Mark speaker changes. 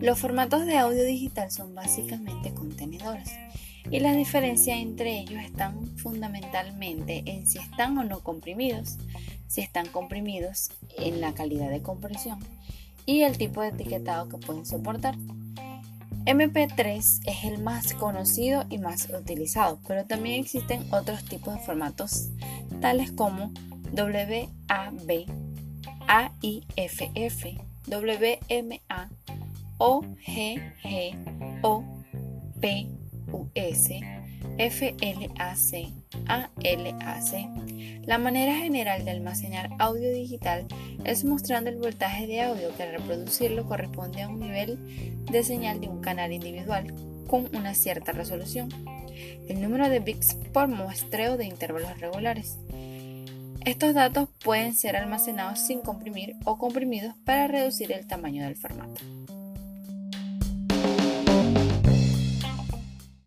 Speaker 1: Los formatos de audio digital son básicamente contenedores y las diferencias entre ellos están fundamentalmente en si están o no comprimidos, si están comprimidos en la calidad de compresión y el tipo de etiquetado que pueden soportar. MP3 es el más conocido y más utilizado, pero también existen otros tipos de formatos tales como WAV, AIFF, WMA, OGG, OPUS, FLAC, ALAC. La manera general de almacenar audio digital es mostrando el voltaje de audio que al reproducirlo corresponde a un nivel de señal de un canal individual con una cierta resolución, el número de bits por muestreo de intervalos regulares. Estos datos pueden ser almacenados sin comprimir o comprimidos para reducir el tamaño del formato.